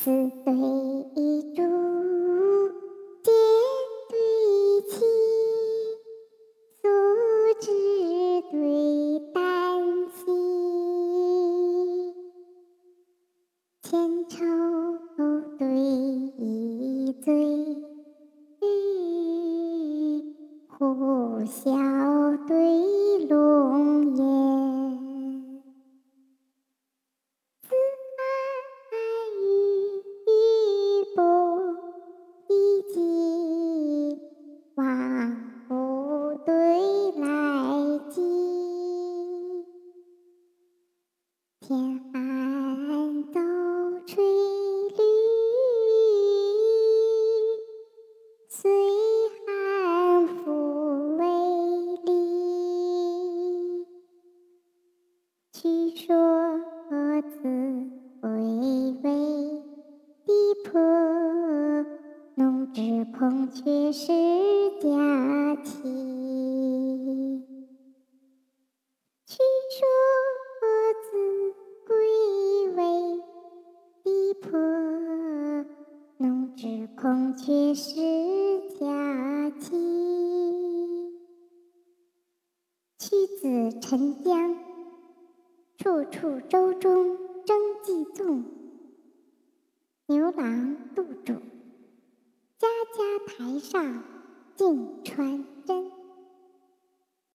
四对一柱结对齐，素质对丹溪，千愁对一醉，呼啸对天寒斗吹绿，岁寒复为梨。曲说子微微地破，弄知孔雀是佳期。孔雀是佳期，屈子沉江，处处舟中争寄纵。牛郎渡主，家家台上镜穿。